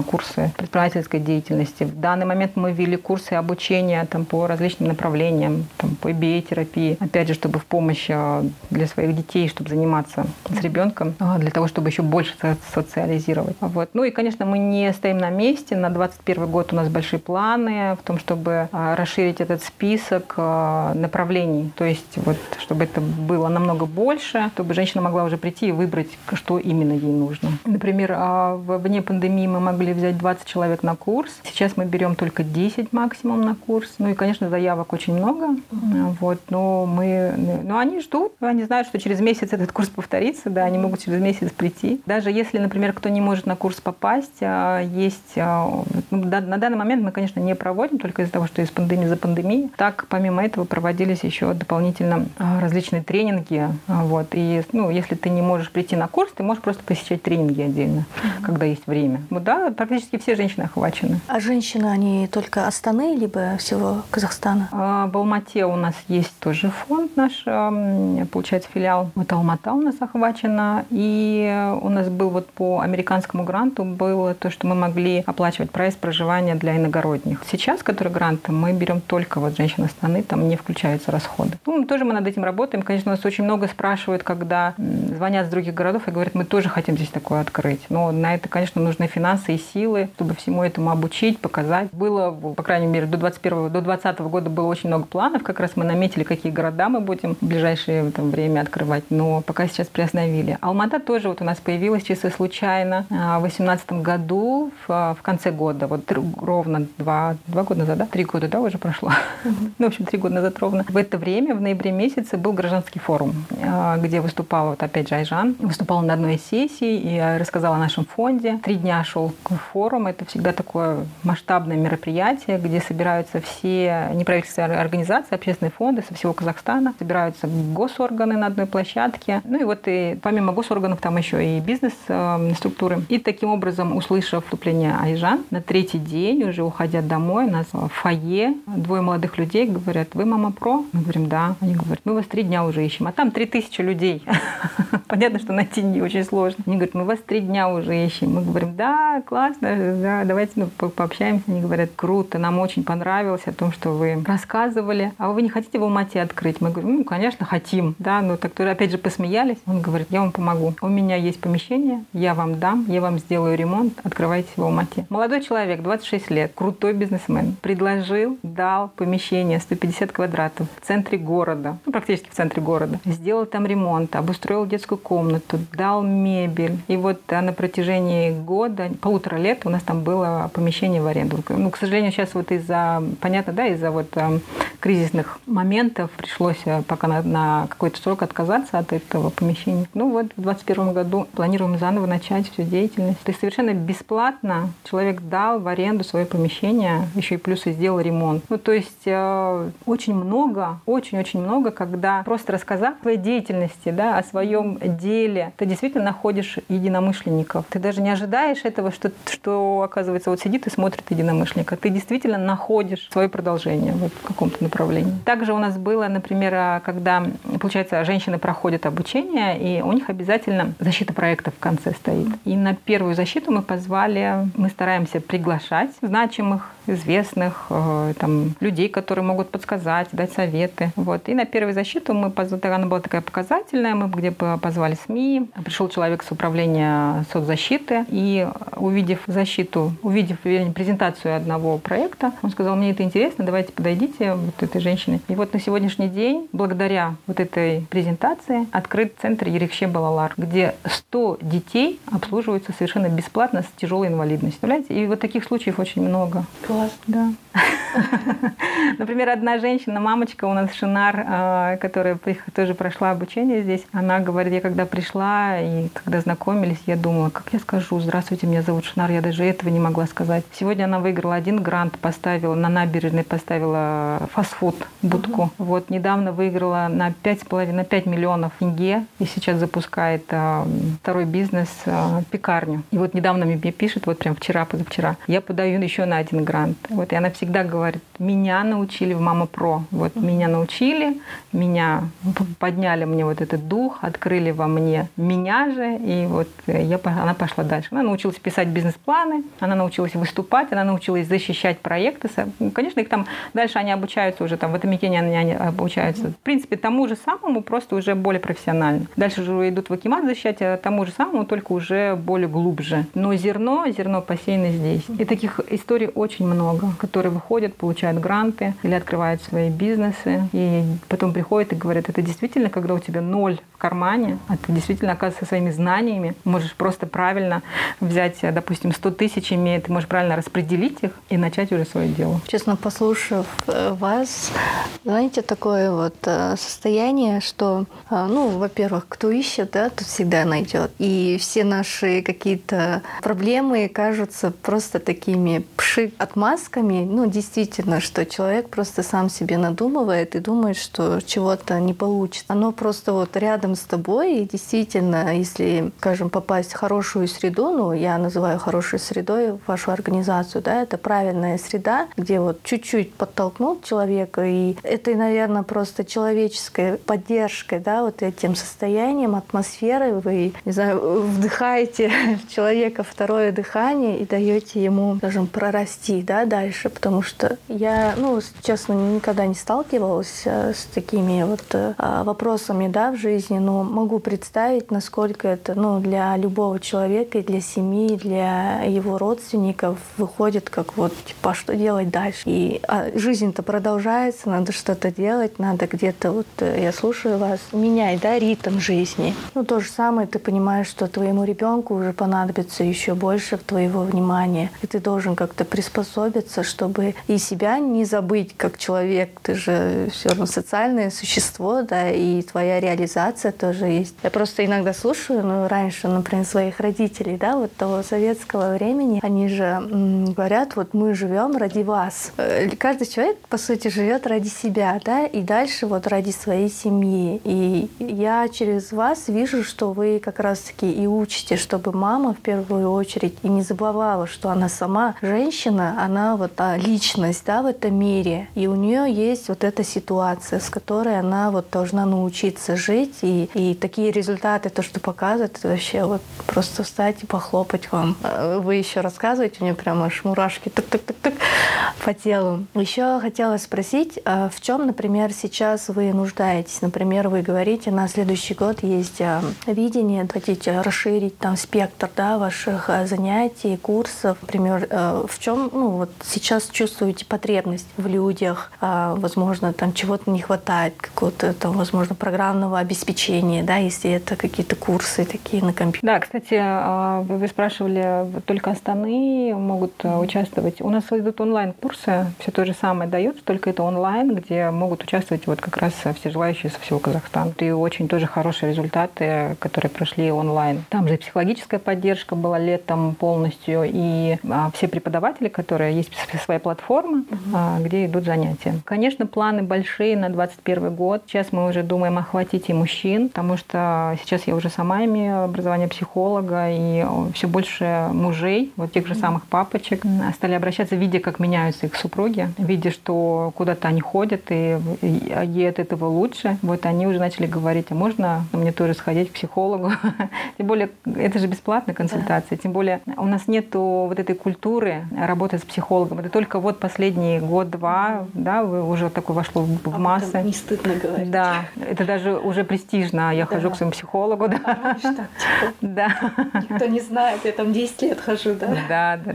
на курсы предпринимательской деятельности. В данный момент мы ввели курсы обучения там, по различным направлениям, там, по MBA-терапии, опять же, чтобы в помощь а, для своих детей, чтобы заниматься с ребенком, а, для того, чтобы еще больше социализировать. Вот. Ну и, конечно, мы не стоим на месте. На 2021 год у нас большие планы в том, чтобы а, расширить этот список направлений. То есть, вот, чтобы это было намного больше, чтобы женщина могла уже прийти и выбрать, что именно ей нужно. Например, вне пандемии мы могли взять 20 человек на курс. Сейчас мы берем только 10 максимум на курс. Ну и, конечно, заявок очень много. Вот, но мы, но они ждут, они знают, что через месяц этот курс повторится, да, они могут через месяц прийти. Даже если, например, кто не может на курс попасть, а, есть, а, ну, на данный момент мы, конечно, не проводим, только из-за того, что из пандемии за пандемией. Так, помимо этого, проводились еще дополнительно а, различные тренинги. Вот, и, ну, если ты не можешь прийти на курс, ты можешь просто посещать тренинги отдельно, mm-hmm. когда есть время. Вот, да, практически все женщины охвачены. А женщины, они только Астаны, либо всего Казахстана? В Алмате у нас есть тоже фонд наш, получается, филиал. Вот Алмата у нас охвачена. И у нас был вот по американскому гранту было то, что мы могли оплачивать проезд проживания для иногородних. Сейчас, который грант, мы берем только вот женщины страны, там не включаются расходы. Ну, тоже мы над этим работаем. Конечно, нас очень много спрашивают, когда звонят с других городов и говорят, мы тоже хотим здесь такое открыть. Но на это, конечно, нужны финансы и силы, чтобы всему этому обучить, показать. Было, по крайней мере, до 21 до 20 года было очень много планов. Как раз мы наметили, какие города мы будем в ближайшее там, время открывать. Но пока сейчас приостановили. Алмата тоже вот у нас появилась чисто случайно а, в 2018 году, в, в конце года. Вот ровно два, два года назад, да? Три года, да, уже прошло. ну, в общем, три года назад ровно. В это время, в ноябре месяце, был гражданский форум, а, где выступала, вот опять же, Айжан. Выступала на одной из сессий и рассказала о нашем фонде. Три дня шел форум. Это всегда такое масштабное мероприятие, где собираются все неправительственные организации, общественные фонды со всего Казахстана. Собираются госорганы на одной площадке. Ну и вот и помимо госорганов там еще и бизнес-структуры. И таким образом, услышав вступление Айжан, на третий день, уже уходя домой, нас в фойе двое молодых людей говорят, вы мама про? Мы говорим, да. Они говорят, мы вас три дня уже ищем. А там три тысячи людей. Понятно, что найти не очень сложно. Они говорят, мы вас три дня уже ищем. Мы говорим, да, классно, да, давайте ну, пообщаемся. Они говорят, круто, нам очень понравилось о том, что вы рассказывали. А вы не хотите в Алмате открыть? Мы говорим, ну, конечно, хотим. Да, но так опять же посмеялись. Он говорит, я вам помогу. У меня есть помещение, я вам дам, я вам сделаю ремонт, открывайте в Алмате. Молодой человек, 26 лет, крутой бизнесмен, предложил, дал помещение 150 квадратов в центре города, ну, практически в центре города. Сделал там ремонт, обустроил детскую комнату, дал мебель. И вот на протяжении года, полутора лет у нас там было помещение в аренду. Ну, к сожалению, сейчас вот из-за, понятно, да, из-за вот э, кризисных моментов пришлось э, пока на, на какой-то срок отказаться от этого помещения. Ну вот в 2021 году планируем заново начать всю деятельность. То есть совершенно бесплатно человек дал в аренду свое помещение, еще и плюс и сделал ремонт. Ну то есть э, очень много, очень-очень много, когда просто рассказав о своей деятельности, да, о своем деле, ты действительно находишь единомышленников. Ты даже не ожидаешь этого, что, что оказывается, вот сидит и смотрит единомышленника. Ты действительно находишь свое продолжение вот в каком-то направлении. Также у нас было, например, когда, получается, женщины проходят обучение, и у них обязательно защита проекта в конце стоит. И на первую защиту мы позвали, мы стараемся приглашать значимых, известных, э, там, людей, которые могут подсказать, дать советы. Вот. И на первую защиту мы позвали, она была такая показательная, мы где позвали СМИ, пришел человек с управления соцзащиты, и увидев защиту, увидев презентацию одного проекта, он сказал, мне это интересно, давайте подойдите вот этой женщине. И вот на сегодняшний день, благодаря вот этой презентации, открыт центр Ерекше Балалар, где 100 детей обслуживаются совершенно бесплатно с тяжелой инвалидностью. Представляете? И вот таких случаев очень много. Класс. Да. Например, одна женщина, мамочка у нас Шинар, а, которая тоже прошла обучение здесь, она говорит, я когда пришла и когда знакомились, я думала, как я скажу, здравствуйте, меня зовут Шинар, я даже этого не могла сказать. Сегодня она выиграла один грант, поставила на набережной, поставила фастфуд будку. Uh-huh. Вот недавно выиграла на 5,5, на 5 миллионов тенге и сейчас запускает а, второй бизнес, а, пекарню. И вот недавно мне пишет, вот прям вчера, позавчера, я подаю еще на один грант. Вот, и она всегда говорит, меня научили в Мама Про. Вот uh-huh. меня научили, меня подняли мне вот этот дух, открыли во мне меня же, и вот я, она пошла дальше. Она научилась писать бизнес-планы, она научилась выступать, она научилась защищать проекты. Конечно, их там дальше они обучаются уже, там в этом они, они обучаются. В принципе, тому же самому, просто уже более профессионально. Дальше уже идут в Акимат защищать, а тому же самому, только уже более глубже. Но зерно, зерно посеяно здесь. И таких историй очень много, которые выходят, получают гранты или открывают свои бизнесы, и потом приходят и говорят, это действительно, когда у тебя ноль в кармане, а ты действительно, оказывается, своими знаниями можешь просто правильно взять, допустим, 100 тысяч имеет, ты можешь правильно распределить их и начать уже свое дело. Честно, послушав э, вас, знаете, такое вот э, состояние, что, э, ну, во-первых, кто ищет, да, тут всегда найдет. И все наши какие-то проблемы кажутся просто такими пши отмазками. Ну, действительно, что человек просто сам себе надумывает и думает, что чего-то не получится. Оно просто вот рядом с тобой, и действительно, если, скажем, попасть в хорошую среду, ну, я называю хорошей средой вашу организацию, да, это правильная среда, где вот чуть-чуть подтолкнут человека, и это, наверное, просто человеческой поддержкой, да, вот этим состоянием, атмосферой. Вы, не знаю, вдыхаете в человека второе дыхание и даете ему, скажем, прорасти, да, дальше, потому что я, ну, честно, никогда не сталкивалась э, с такими вот э, вопросами, да, в жизни, но могу представить, насколько это, ну, для любого человека и для семьи, и для его родственников выходит как вот, типа, а что делать дальше? И а, жизнь-то продолжается, надо что-то делать, надо где-то, вот э, я слушаю вас, меняй, да, ритм жизни. Ну, то же самое, ты понимаешь, что твоему ребенку уже понадобится еще больше твоего внимания, и ты должен как-то приспособиться, чтобы и себя не забыть как человек, ты же все равно социальное существо, да, и твоя реализация тоже есть. Я просто иногда слушаю, ну, раньше, например, своих родителей, да, вот того советского времени, они же говорят, вот мы живем ради вас. Э, каждый человек, по сути, живет ради себя, да, и дальше вот ради своей семьи. И я через вас вижу, что вы как раз-таки и учите, чтобы мама в первую очередь и не забывала, что она сама женщина, она вот та личность, да, в этом мире. И у нее есть вот эта ситуация, с которой она вот должна научиться жить И, и такие результаты, то, что показывает, это вообще вот просто встать и похлопать вам. Вы еще рассказываете, у меня прямо аж мурашки так-так-так-так по телу. Еще хотела спросить, а в чем, например, сейчас вы нуждаетесь? Например, вы говорите, на следующий год есть а, видение, хотите расширить там спектр да, ваших а, занятий, курсов. Например, в чем ну, вот сейчас чувствуете потребность в людях? Возможно, там чего-то не хватает, какого-то там, возможно, программного обеспечения, да, если это какие-то курсы такие на компьютере. Да, кстати, вы спрашивали, только Астаны могут участвовать. У нас идут онлайн-курсы, все то же самое дается, только это онлайн, где могут участвовать вот как раз все желающие со всего Казахстана. И очень тоже хорошие результаты, которые прошли онлайн. Там же психологическая поддержка была летом полностью, и а, все преподаватели, которые есть своя платформа, угу. где идут занятия. Конечно, планы большие на 2021 год. Сейчас мы уже думаем охватить и мужчин, потому что сейчас я уже сама имею образование психолога, и все больше мужей, вот тех же самых папочек, стали обращаться, видя, как меняются их супруги, видя, что куда-то они ходят, и, и ей от этого лучше, вот они уже начали говорить, а можно мне тоже сходить к психологу? Тем более, это же бесплатная консультация, тем более у нас нет вот этой культуры работы с психологом. Это только вот последний год-два, да, уже такое вошло в, а массы. Не стыдно говорить. Да, это даже уже престижно. Я хожу к своему психологу, да. А, да. Никто не знает, я там 10 лет хожу, да. Да, да,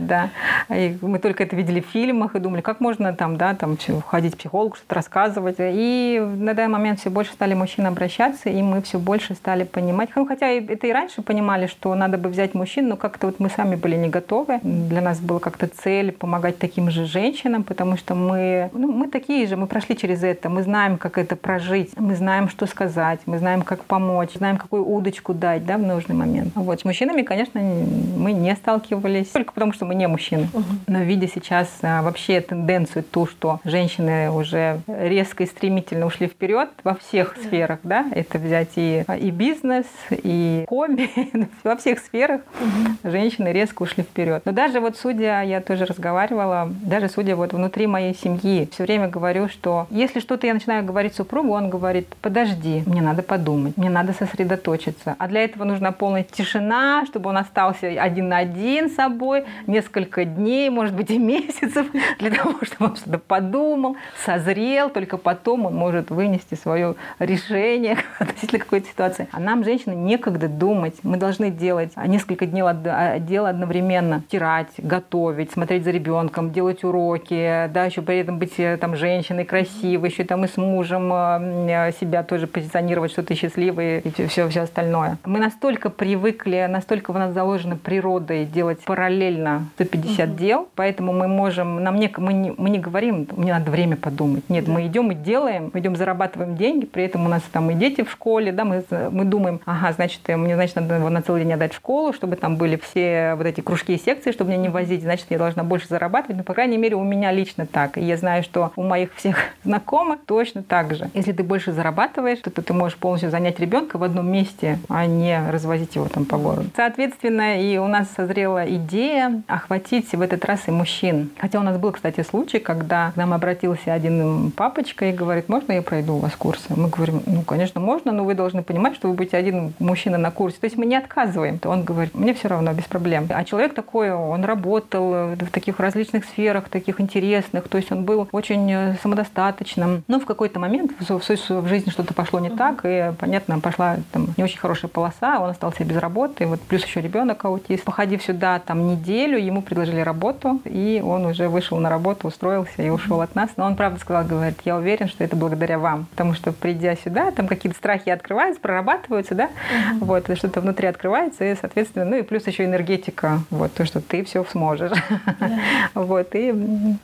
да. И мы только это видели в фильмах и думали, как можно там, да, там ходить к психологу, что-то рассказывать. И на данный момент все больше стали мужчины обращаться, и мы все больше стали понимать. Ну, хотя это и раньше понимали, что надо бы взять мужчин, но как-то вот мы сами были не готовы. Для нас была как-то цель помогать таким же женщинам, потому что мы, ну, мы такие же, мы прошли через это, мы знаем, как это прожить, мы знаем, что сказать, мы знаем, как помочь, знаем, какую удочку дать, да, в нужный момент. Вот с мужчинами, конечно, мы не сталкивались, только потому что мы не мужчины. Угу. Но видя сейчас а, вообще тенденцию ту, что женщины уже резко и стремительно ушли вперед во всех сферах, да, это взять и, и бизнес, и хобби, во всех сферах угу. женщины резко ушли вперед. Но даже вот судя, я тоже разговаривала, даже судя вот внутри моей семьи, все время говорю, что если что-то я начинаю говорить супругу, он говорит, подожди, мне надо подумать, мне надо сосредоточиться. А для этого нужна полная тишина, чтобы он остался один на один с собой несколько дней, может быть, и месяцев, для того, чтобы он что-то подумал, созрел, только потом он может вынести свое решение относительно какой-то ситуации. А нам, женщины, некогда думать. Мы должны делать несколько дней дела одновременно. Стирать, готовить, смотреть за ребенком, делать уроки, да, еще при этом быть э, там женщиной красивой, еще там и с мужем э, себя тоже позиционировать, что ты счастливый и все, все остальное. Мы настолько привыкли, настолько в нас заложено природой делать параллельно 150 угу. дел, поэтому мы можем, нам не, мы, не, мы не говорим, мне надо время подумать. Нет, да. мы идем и делаем, мы идем зарабатываем деньги, при этом у нас там и дети в школе, да, мы, мы думаем, ага, значит, мне, значит, надо его на целый день отдать в школу, чтобы там были все вот эти кружки и секции, чтобы меня не возить, значит, я должна больше зарабатывать. Но, по крайней мере, у меня лично так. И я знаю, что у моих всех знакомых точно так же. Если ты больше зарабатываешь, то, то ты можешь полностью занять ребенка в одном месте, а не развозить его там по городу. Соответственно, и у нас созрела идея охватить в этот раз и мужчин. Хотя у нас был, кстати, случай, когда к нам обратился один папочка и говорит, можно я пройду у вас курсы? Мы говорим, ну, конечно, можно, но вы должны понимать, что вы будете один мужчина на курсе. То есть мы не отказываем. То он говорит, мне все равно, без проблем. А человек такой, он работал в таких различных сферах, таких интересных, то есть он был очень э, самодостаточным. Но в какой-то момент в, в жизни что-то пошло не так, и, понятно, пошла там не очень хорошая полоса, он остался без работы, вот плюс еще ребенок аутист. Походив сюда там неделю, ему предложили работу, и он уже вышел на работу, устроился и ушел от нас. Но он правда сказал, говорит, я уверен, что это благодаря вам, потому что придя сюда, там какие-то страхи открываются, прорабатываются, да, uh-huh. вот, что-то внутри открывается, и, соответственно, ну и плюс еще энергетика, вот, то, что ты все сможешь. Yeah. вот, и,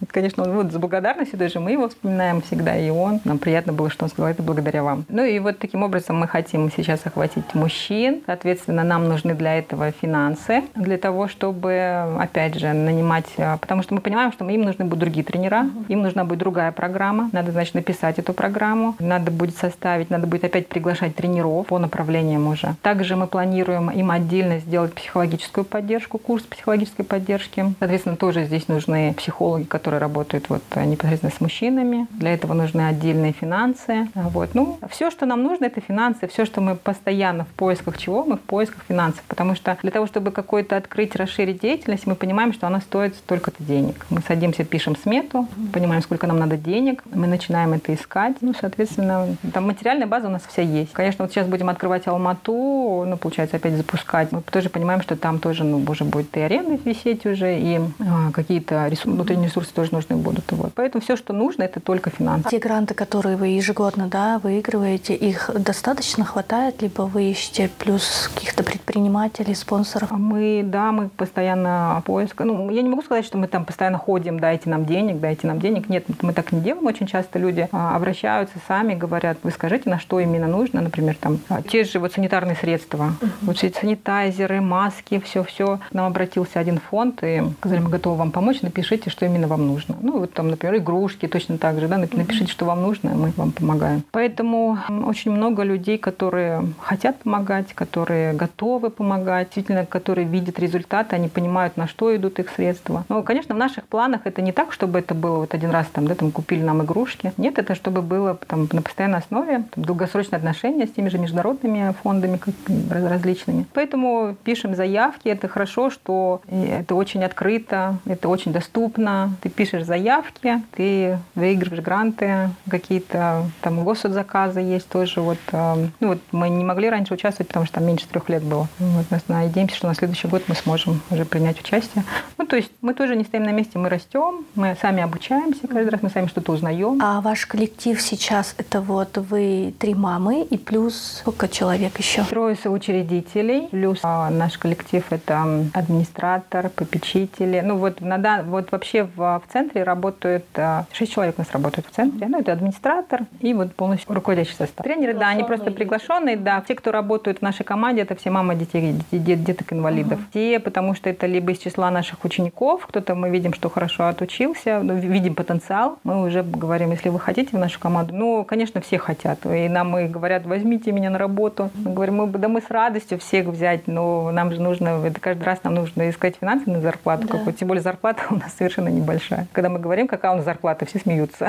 конечно, вот с благодарностью даже мы его вспоминаем всегда, и он, нам приятно было, что он сказал, это благодаря вам. Ну и вот таким образом мы хотим сейчас охватить мужчин, соответственно, нам нужны для этого финансы, для того, чтобы, опять же, нанимать, а, потому что мы понимаем, что им нужны будут другие тренера, им нужна будет другая программа, надо, значит, написать эту программу, надо будет составить, надо будет опять приглашать тренеров по направлениям уже. Также мы планируем им отдельно сделать психологическую поддержку, курс психологической поддержки. Соответственно, тоже здесь нужны психологи, которые работают вот непосредственно с мужчинами. Для этого нужны отдельные финансы. Вот. Ну, все, что нам нужно, это финансы финансы, все, что мы постоянно в поисках чего, мы в поисках финансов. Потому что для того, чтобы какой-то открыть, расширить деятельность, мы понимаем, что она стоит столько-то денег. Мы садимся, пишем смету, понимаем, сколько нам надо денег, мы начинаем это искать. Ну, соответственно, там материальная база у нас вся есть. Конечно, вот сейчас будем открывать Алмату, ну, получается, опять запускать. Мы тоже понимаем, что там тоже, ну, уже будет и аренда висеть уже, и а, какие-то ресурсы, внутренние ресурсы тоже нужны будут. Вот. Поэтому все, что нужно, это только финансы. Те гранты, которые вы ежегодно да, выигрываете, их достаточно хватает, либо вы ищете плюс каких-то предпринимателей, спонсоров? Мы, да, мы постоянно поиск. Ну, я не могу сказать, что мы там постоянно ходим, дайте нам денег, дайте нам денег. Нет, мы так не делаем. Очень часто люди а, обращаются сами, говорят, вы скажите, на что именно нужно, например, там а, те же вот санитарные средства, uh-huh. вот санитайзеры, маски, все-все. К нам обратился один фонд и сказали, мы готовы вам помочь, напишите, что именно вам нужно. Ну, вот там, например, игрушки точно так же, да, напишите, что вам нужно, мы вам помогаем. Поэтому очень много людей, которые хотят помогать, которые готовы помогать, действительно, которые видят результаты, они понимают, на что идут их средства. Ну, конечно, в наших планах это не так, чтобы это было вот один раз там, да, там купили нам игрушки. Нет, это чтобы было там, на постоянной основе, там, долгосрочные отношения с теми же международными фондами как, различными. Поэтому пишем заявки. Это хорошо, что это очень открыто, это очень доступно. Ты пишешь заявки, ты выигрываешь гранты, какие-то там госзаказы есть тоже. Вот, э, ну, вот мы не могли раньше участвовать, потому что там меньше трех лет было. Вот, мы надеемся, что на следующий год мы сможем уже принять участие. Ну, то есть мы тоже не стоим на месте, мы растем, мы сами обучаемся каждый раз, мы сами что-то узнаем. А ваш коллектив сейчас это вот вы три мамы и плюс сколько человек еще? Трое соучредителей, плюс а, наш коллектив это администратор, попечители. Ну вот, на, вот вообще в, в центре работают, а, шесть человек у нас работают в центре. Ну это администратор и вот полностью руководящий состав. Тренеры, да, они просто приглашенные, да. Те, кто работают в нашей команде, это все мамы детей, деток инвалидов. Те, потому что это либо из числа наших учеников, кто-то мы видим, что хорошо отучился, ну, видим потенциал, мы уже говорим, если вы хотите в нашу команду, ну, конечно, все хотят. И нам и говорят, возьмите меня на работу. Мы говорим, мы, да мы с радостью всех взять, но нам же нужно, это каждый раз нам нужно искать финансы на зарплату да. какую-то, тем более зарплата у нас совершенно небольшая. Когда мы говорим, какая у нас зарплата, все смеются.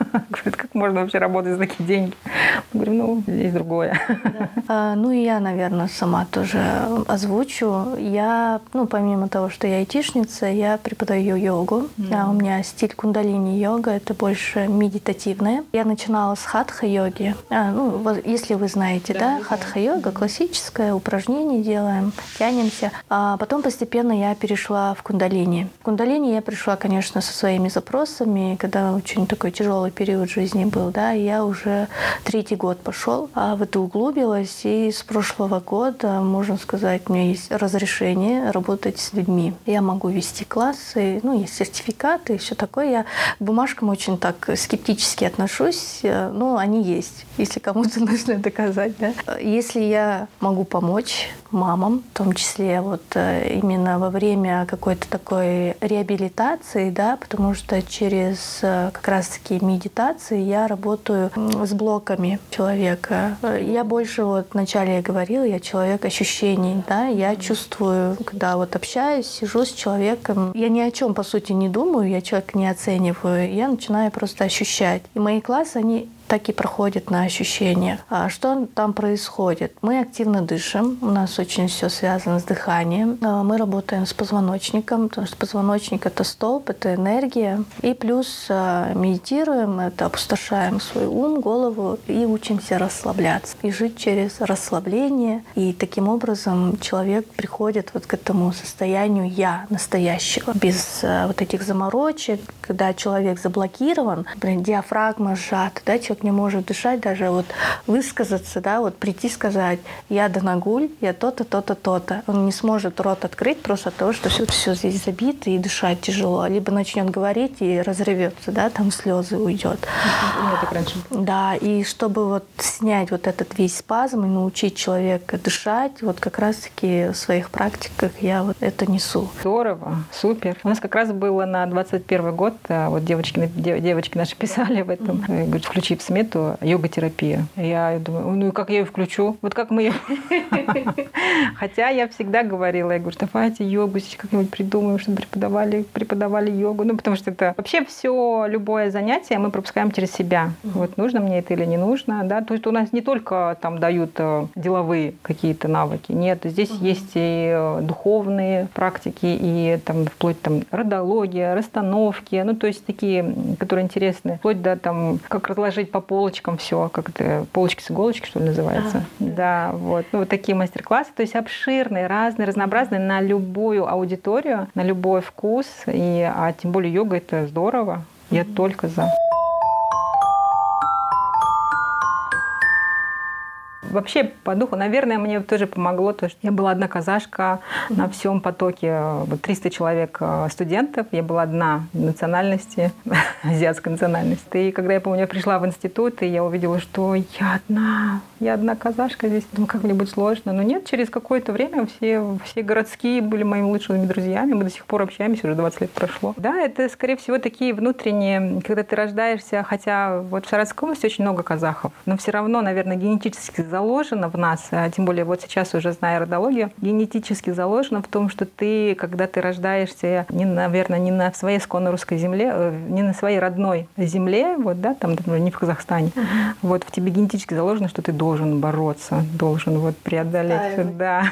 Говорят, как можно вообще работать за такие деньги? Мы говорим, ну, здесь другое. Да. А, ну, и я, наверное, сама тоже озвучу. Я, ну, помимо того, что я айтишница, я преподаю йогу. Mm-hmm. А у меня стиль кундалини-йога, это больше медитативное. Я начинала с хатха-йоги. А, ну, если вы знаете, да, да хатха-йога, классическое, упражнение делаем, тянемся. А потом постепенно я перешла в кундалини. В кундалини я пришла, конечно, со своими запросами, когда очень такой тяжелый период жизни был, да, я уже третий год пошел, а в это углубилась, и с прошлого года, можно сказать, у меня есть разрешение работать с людьми. Я могу вести классы, ну, есть сертификаты и все такое. Я к бумажкам очень так скептически отношусь, э, но они есть, если кому-то нужно доказать, да. Если я могу помочь мамам, в том числе вот э, именно во время какой-то такой реабилитации, да, потому что через э, как раз-таки медитации я работаю с блоками человека. Я больше вот вначале я говорила, я человек ощущений, да, я чувствую, когда вот общаюсь, сижу с человеком, я ни о чем по сути не думаю, я человека не оцениваю, я начинаю просто ощущать. И мои классы, они так и проходит на ощущениях. А что там происходит? Мы активно дышим, у нас очень все связано с дыханием. А мы работаем с позвоночником, потому что позвоночник это столб, это энергия. И плюс а, медитируем, это опустошаем свой ум, голову и учимся расслабляться. И жить через расслабление. И таким образом человек приходит вот к этому состоянию я настоящего, без а, вот этих заморочек, когда человек заблокирован, блин, диафрагма сжата, да, человек не может дышать, даже вот высказаться, да, вот прийти сказать, я Данагуль, я то-то, то-то, то-то. Он не сможет рот открыть просто от того, что все, все здесь забито и дышать тяжело. Либо начнет говорить и разревется, да, там слезы уйдет. Да, и чтобы вот снять вот этот весь спазм и научить человека дышать, вот как раз-таки в своих практиках я вот это несу. Здорово, супер. У нас как раз было на 21 год э, вот девочки, девочки наши писали в этом, говорят, включи в смету йога-терапия. Я думаю, ну и как я ее включу? Вот как мы ее... Хотя я всегда говорила, я говорю, давайте йогу здесь как-нибудь придумаем, чтобы преподавали, преподавали йогу. Ну, потому что это вообще все, любое занятие мы пропускаем через себя. Вот нужно мне это или не нужно, да. То есть у нас не только там дают э, деловые какие-то навыки, нет, здесь есть и э, духовные практики, и там вплоть там родология, расстановки, ну, то есть такие, которые интересны, вплоть до там, как разложить по полочкам все, как это, полочки с иголочки, что ли, называется. А, да, вот. Ну, вот такие мастер-классы, то есть обширные, разные, разнообразные на любую аудиторию, на любой вкус, и, а тем более йога это здорово. Я только за. Вообще, по духу, наверное, мне тоже помогло то, что я была одна казашка на всем потоке. 300 человек э, студентов. Я была одна национальности, азиатской национальности. И когда я помню, я пришла в институт, и я увидела, что я одна, я одна казашка здесь. Думаю, как мне будет сложно. Но нет, через какое-то время все, все городские были моими лучшими друзьями. Мы до сих пор общаемся, уже 20 лет прошло. Да, это, скорее всего, такие внутренние, когда ты рождаешься, хотя вот в Саратовской области очень много казахов, но все равно, наверное, генетически заложено в нас, а тем более вот сейчас уже зная родологию, генетически заложено в том, что ты, когда ты рождаешься, не, наверное, не на своей исконно русской земле, э, не на своей родной земле, вот, да, там, например, не в Казахстане, uh-huh. вот в тебе генетически заложено, что ты должен бороться, должен вот преодолеть, а, да,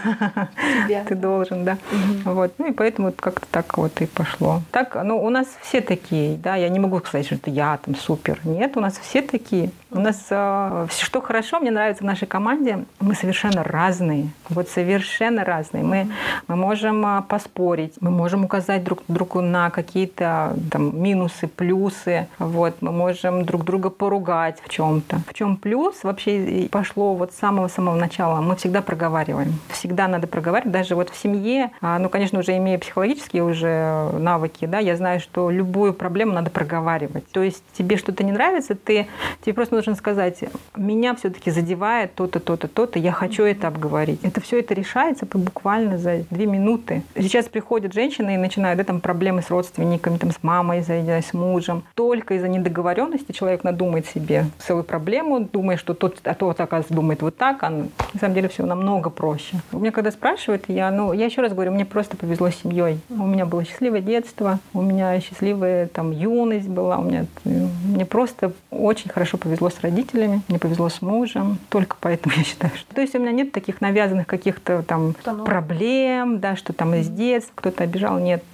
ты должен, да, uh-huh. вот, ну и поэтому как-то так вот и пошло. Так, ну у нас все такие, да, я не могу сказать, что это я там супер, нет, у нас все такие, у нас э, что хорошо, мне нравится в нашей команде, мы совершенно разные. Вот совершенно разные. Мы, мы можем э, поспорить, мы можем указать друг другу на какие-то там, минусы, плюсы. Вот, мы можем друг друга поругать в чем-то. В чем плюс вообще пошло вот с самого-самого начала. Мы всегда проговариваем. Всегда надо проговаривать. Даже вот в семье, а, ну, конечно, уже имея психологические уже навыки, да, я знаю, что любую проблему надо проговаривать. То есть тебе что-то не нравится, ты, тебе просто должен сказать, меня все-таки задевает то-то, то-то, то-то, я хочу это обговорить. Это все это решается буквально за две минуты. Сейчас приходят женщины и начинают, да, там проблемы с родственниками, там, с мамой, с мужем. Только из-за недоговоренности человек надумает себе целую проблему, думая, что тот, а тот, оказывается, думает вот так, а на самом деле все намного проще. У меня когда спрашивают, я, ну, я еще раз говорю, мне просто повезло с семьей. У меня было счастливое детство, у меня счастливая там юность была, у меня, мне просто очень хорошо повезло с родителями, мне повезло с мужем. Только поэтому я считаю, что... То есть у меня нет таких навязанных каких-то там Станов. проблем, да, что там из детства кто-то обижал. Нет.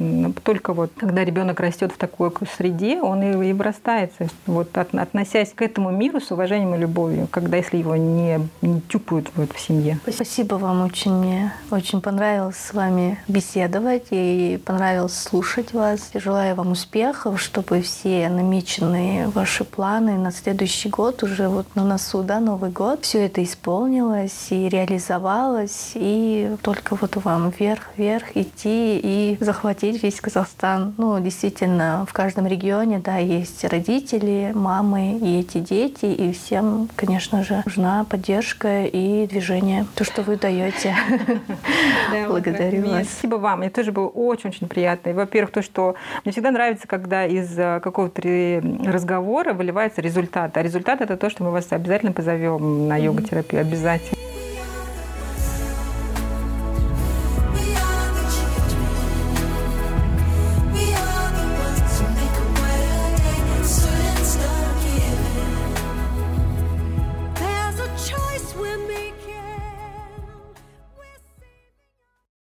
Только вот когда ребенок растет в такой среде, он и, и вырастается. Вот от, относясь к этому миру с уважением и любовью, когда если его не, не тюпают вот, в семье. Спасибо вам очень. Очень понравилось с вами беседовать и понравилось слушать вас. Желаю вам успехов, чтобы все намеченные ваши планы на следующий год год уже вот на носу, да, Новый год, все это исполнилось и реализовалось, и только вот вам вверх-вверх идти и захватить весь Казахстан. Ну, действительно, в каждом регионе, да, есть родители, мамы и эти дети, и всем, конечно же, нужна поддержка и движение. То, что вы даете. Благодарю вас. Спасибо вам. Мне тоже было очень-очень приятно. Во-первых, то, что мне всегда нравится, когда из э, какого-то разговора выливается результат. А результат результат это то, что мы вас обязательно позовем на йога-терапию, обязательно.